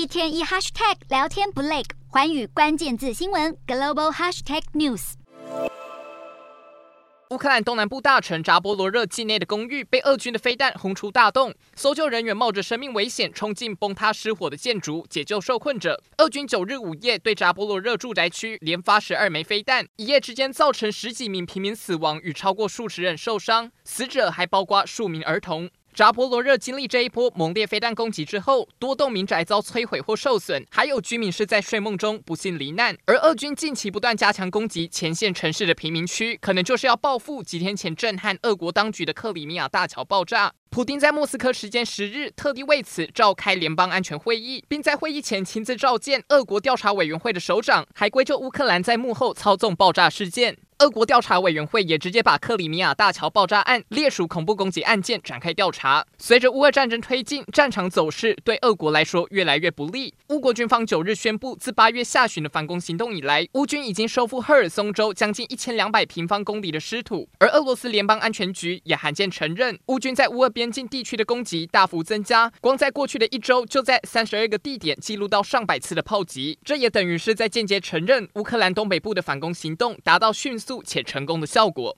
一天一 hashtag 聊天不累，寰宇关键字新闻 global hashtag news。乌克兰东南部大城扎波罗热境内的公寓被俄军的飞弹轰出大洞，搜救人员冒着生命危险冲进崩塌失火的建筑解救受困者。俄军九日午夜对扎波罗热住宅区连发十二枚飞弹，一夜之间造成十几名平民死亡与超过数十人受伤，死者还包括数名儿童。扎波罗热经历这一波猛烈飞弹攻击之后，多栋民宅遭摧毁或受损，还有居民是在睡梦中不幸罹难。而俄军近期不断加强攻击前线城市的贫民区，可能就是要报复几天前震撼俄国当局的克里米亚大桥爆炸。普丁在莫斯科时间十日特地为此召开联邦安全会议，并在会议前亲自召见俄国调查委员会的首长，还归咎乌克兰在幕后操纵爆炸事件。俄国调查委员会也直接把克里米亚大桥爆炸案列属恐怖攻击案件展开调查。随着乌俄战争推进，战场走势对俄国来说越来越不利。乌国军方九日宣布，自八月下旬的反攻行动以来，乌军已经收复赫尔松州将近一千两百平方公里的失土。而俄罗斯联邦安全局也罕见承认，乌军在乌俄边境地区的攻击大幅增加，光在过去的一周，就在三十二个地点记录到上百次的炮击。这也等于是在间接承认乌克兰东北部的反攻行动达到迅速速且成功的效果。